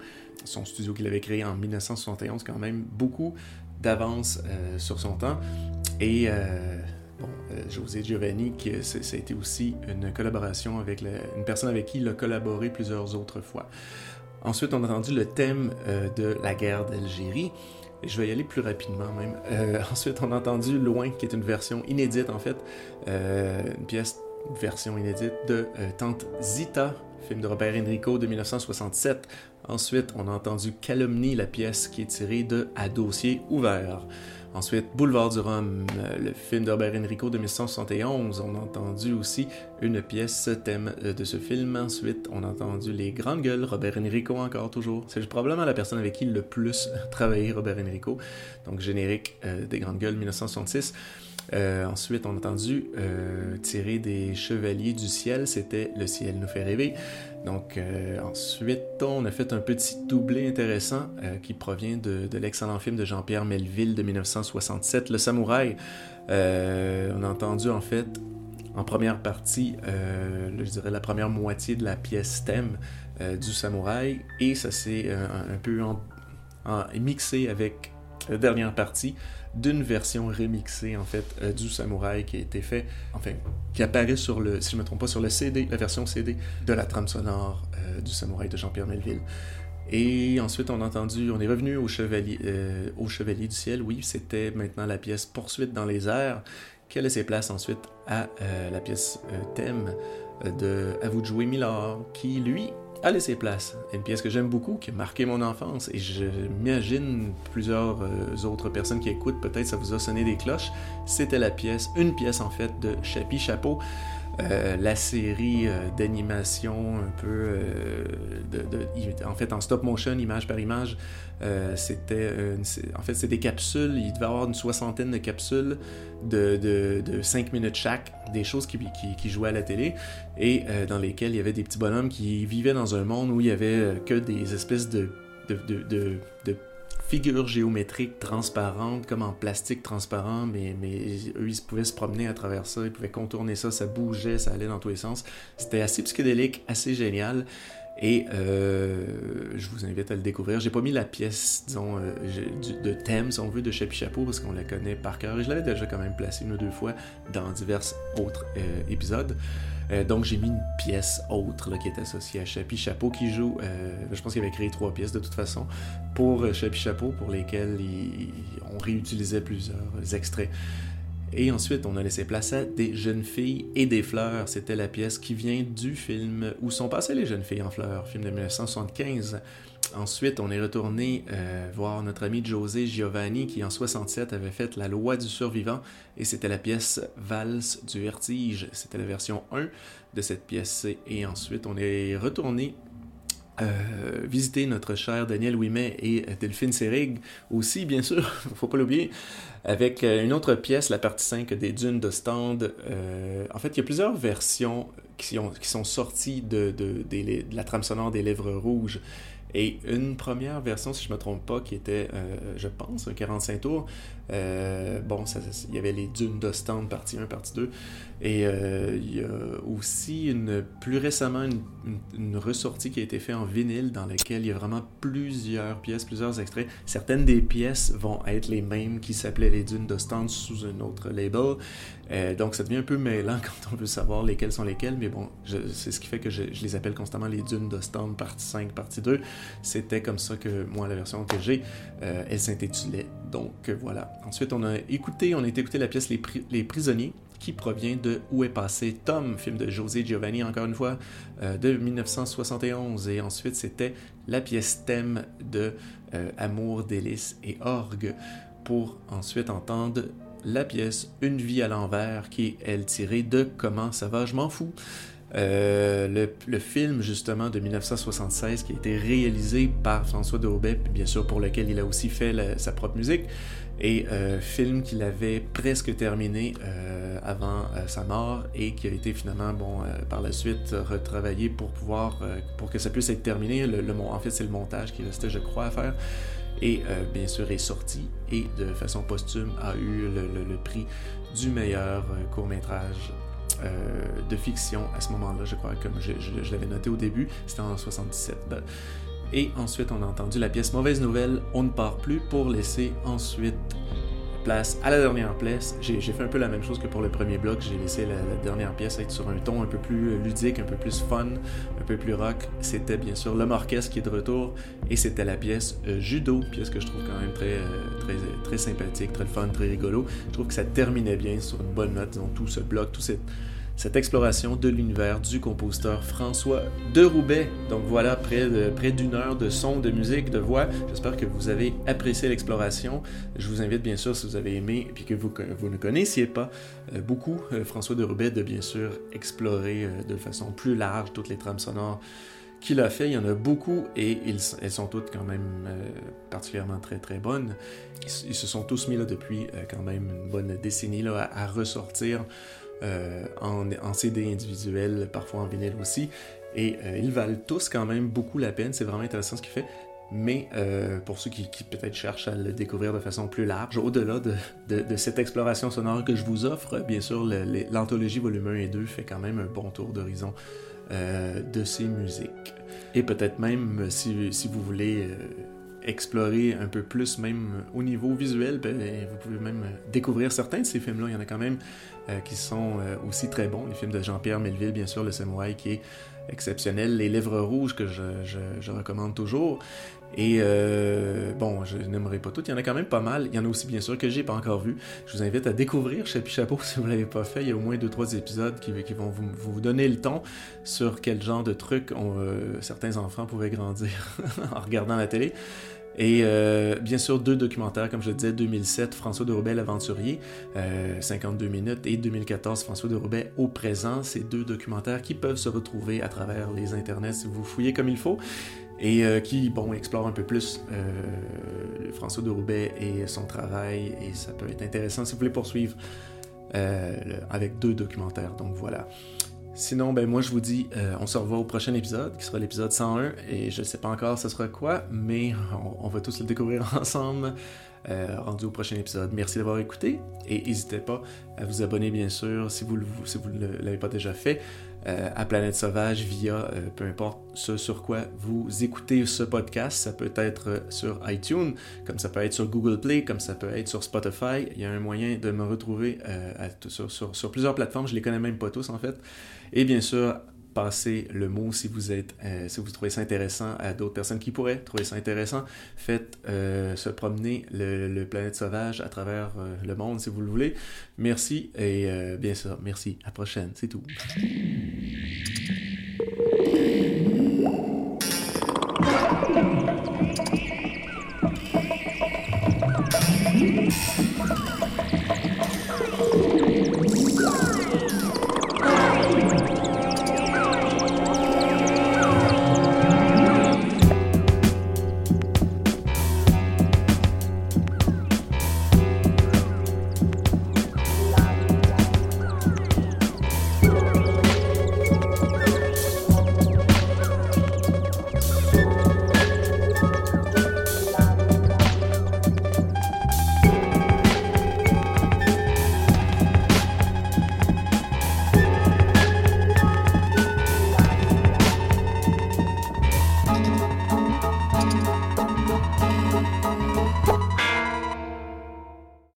Son studio qu'il avait créé en 1971, quand même beaucoup d'avance euh, sur son temps. Et euh, bon, euh, José Giovanni, qui, ça a été aussi une collaboration avec une personne avec qui il a collaboré plusieurs autres fois. Ensuite, on a entendu le thème euh, de la guerre d'Algérie. Je vais y aller plus rapidement même. Euh, ensuite, on a entendu Loin, qui est une version inédite en fait, euh, une pièce, version inédite de euh, Tante Zita, film de Robert Enrico de 1967. Ensuite, on a entendu Calomnie, la pièce qui est tirée de À dossier ouvert. Ensuite, Boulevard du Rhum, euh, le film de Robert Enrico de 1971. On a entendu aussi une pièce thème euh, de ce film. Ensuite, on a entendu Les Grandes Gueules, Robert Enrico encore toujours. C'est probablement la personne avec qui le plus travaillé, Robert Enrico. Donc, générique euh, des Grandes Gueules 1966. Euh, ensuite, on a entendu euh, tirer des Chevaliers du ciel, c'était Le ciel nous fait rêver. Donc, euh, ensuite, on a fait un petit doublé intéressant qui provient de, l'excellent film de Jean-Pierre Melville de 1967, Le Samouraï. On a entendu en fait en première partie, je dirais la première moitié de la pièce thème du Samouraï, et ça s'est un, peu mixé avec dernière partie d'une version remixée en fait euh, du Samouraï qui a été fait, enfin qui apparaît sur le, si je me trompe pas, sur le CD, la version CD de la trame sonore euh, du Samouraï de Jean-Pierre Melville. Et ensuite, on a entendu, on est revenu au Chevalier, euh, au Chevalier du ciel. Oui, c'était maintenant la pièce Poursuite dans les airs qui a laissé place ensuite à la pièce thème de À vous de jouer Millard, qui lui a laissé place à une pièce que j'aime beaucoup, qui a marqué mon enfance, et j'imagine plusieurs euh, autres personnes qui écoutent, peut-être ça vous a sonné des cloches. C'était la pièce, une pièce en fait de Chapi Chapeau. Euh, la série euh, d'animation un peu en fait en stop motion image par image euh, c'était en fait c'est des capsules il devait y avoir une soixantaine de capsules de, de, de 5 minutes chaque des choses qui, jouaient à la télé et euh, dans lesquelles il y avait des petits bonhommes qui vivaient dans un monde où il y avait que des espèces de, figures géométriques transparentes, comme en plastique transparent, mais eux, ils pouvaient se promener à travers ça, ils pouvaient contourner ça, ça bougeait, ça allait dans tous les sens. C'était assez psychédélique, assez génial. Et euh, je vous invite à le découvrir. J'ai pas mis la pièce, disons, euh, de thème, si on veut, de Chapi Chapeau, parce qu'on la connaît par cœur. Et je l'avais déjà quand même placée une ou deux fois dans divers autres euh, épisodes. Donc j'ai mis une pièce autre qui est associée à Chapi Chapeau qui joue, je pense qu'il avait créé trois pièces de toute façon pour Chapi Chapeau pour lesquelles on réutilisait plusieurs extraits. Et ensuite, on a laissé place à Des jeunes filles et des fleurs. C'était la pièce qui vient du film Où sont passées les jeunes filles en fleurs, film de 1975. Ensuite, on est retourné euh, voir notre ami José Giovanni qui en 67 avait fait La loi du survivant et c'était la pièce Valse du vertige. C'était la version 1 de cette pièce. Et ensuite, on est retourné euh, visiter notre cher Daniel Ouimet et Delphine Serig aussi, bien sûr, faut pas l'oublier, avec une autre pièce, la partie 5 des Dunes de Stand. Euh, en fait, il y a plusieurs versions qui, ont, qui sont sorties de, la trame sonore des Lèvres Rouges. Et une première version, si je ne me trompe pas, qui était, euh, je pense, un 45 tours. Euh, bon, il y avait les Dunes d'Ostende, partie 1, partie 2. Et euh, il y a aussi plus récemment une, ressortie qui a été faite en vinyle dans laquelle il y a vraiment plusieurs pièces, plusieurs extraits. Certaines des pièces vont être les mêmes qui s'appelaient les Dunes d'Ostende sous un autre label. Euh, donc ça devient un peu mêlant quand on veut savoir lesquelles sont lesquelles, mais bon, c'est ce qui fait que je, les appelle constamment les Dunes d'Ostende, partie 5, partie 2. C'était comme ça que moi, la version que j'ai, elle s'intitulait. Donc voilà. Ensuite, on a écouté, on a écouté la pièce les Prisonniers, qui provient de Où est passé Tom, film de José Giovanni, encore une fois, euh, de 1971. Et ensuite, c'était la pièce thème de euh, Amour, délices et orgue, pour ensuite entendre la pièce Une vie à l'envers, qui est, elle, tirée de Comment ça va, je m'en fous. Euh, le, film justement de 1976 qui a été réalisé par François de Roubaix, bien sûr pour lequel il a aussi fait sa propre musique, et euh, film qu'il avait presque terminé euh, avant euh, sa mort et qui a été finalement bon par la suite retravaillé pour pouvoir pour que ça puisse être terminé. Le, le en fait c'est le montage qui restait je crois à faire et bien sûr est sorti et de façon posthume a eu le prix du meilleur court métrage euh, de fiction à ce moment-là, je crois, comme je, l'avais noté au début, c'était en 77. Et ensuite, on a entendu la pièce Mauvaise Nouvelle, On ne part plus, pour laisser ensuite place à la dernière pièce. J'ai fait un peu la même chose que pour le premier bloc. J'ai laissé la, dernière pièce être sur un ton un peu plus ludique, un peu plus fun, un peu plus rock. C'était bien sûr l'homme orchestre qui est de retour et c'était la pièce euh, Judo, pièce que je trouve quand même très, euh, très, très sympathique, très fun, très rigolo. Je trouve que ça terminait bien sur une bonne note, disons, tout ce bloc, tout cette cette exploration de l'univers du compositeur François de Roubaix. Donc voilà, près d'une heure de son, de musique, de voix. J'espère que vous avez apprécié l'exploration. Je vous invite bien sûr, si vous avez aimé et que vous, ne connaissiez pas euh, beaucoup euh, François de Roubaix, de bien sûr explorer euh, de façon plus large toutes les trames sonores qu'il a fait. Il y en a beaucoup et elles sont toutes quand même particulièrement très très bonnes. Ils, se sont tous mis là depuis quand même une bonne décennie à ressortir euh, en, CD individuel, parfois en vinyle aussi. Et euh, ils valent tous quand même beaucoup la peine. C'est vraiment intéressant ce qu'il fait. Mais euh, pour ceux qui, peut-être cherchent à le découvrir de façon plus large, au-delà de, cette exploration sonore que je vous offre, bien sûr, l'anthologie volume 1 et 2 fait quand même un bon tour d'horizon de ces musiques. Et peut-être même, si, vous voulez explorer un peu plus, même au niveau visuel, ben, vous pouvez même découvrir certains de ces films-là. Il y en a quand même euh, qui sont euh, aussi très bons. Les films de Jean-Pierre Melville, bien sûr, Le Samouraï qui est exceptionnel. Les Lèvres Rouges que je, recommande toujours. Et euh, bon, je n'aimerais pas tout. Il y en a quand même pas mal. Il y en a aussi, bien sûr, que j'ai pas encore vu. Je vous invite à découvrir Chapi Chapeau si vous l'avez pas fait. Il y a au moins deux trois épisodes qui, vont vous, donner le ton sur quel genre de trucs euh, certains enfants pouvaient grandir en regardant la télé. Et euh, bien sûr, deux documentaires, comme je le disais, 2007, François de Roubaix, l'aventurier, euh, 52 minutes, et 2014, François de Roubaix, au présent. Ces deux documentaires qui peuvent se retrouver à travers les internets si vous fouillez comme il faut et euh, qui, bon, explore un peu plus euh, François de Roubaix et son travail, et ça peut être intéressant si vous voulez poursuivre euh, avec deux documentaires. Donc voilà. Sinon, ben moi je vous dis, on se revoit au prochain épisode, qui sera l'épisode 101, et je ne sais pas encore ce sera quoi, mais on, va tous le découvrir ensemble. Rendu au prochain épisode. Merci d'avoir écouté et n'hésitez pas à vous abonner bien sûr si vous ne l'avez pas déjà fait euh, à Planète Sauvage via euh, peu importe ce sur quoi vous écoutez ce podcast. Ça peut être sur iTunes, comme ça peut être sur Google Play, comme ça peut être sur Spotify. Il y a un moyen de me retrouver sur, sur plusieurs plateformes. Je les connais même pas tous en fait. Et bien sûr passez le mot si vous êtes euh, si vous trouvez ça intéressant à d'autres personnes qui pourraient trouver ça intéressant. Faites euh, se promener le, planète sauvage à travers euh, le monde si vous le voulez. Merci et bien sûr merci. À la prochaine. C'est tout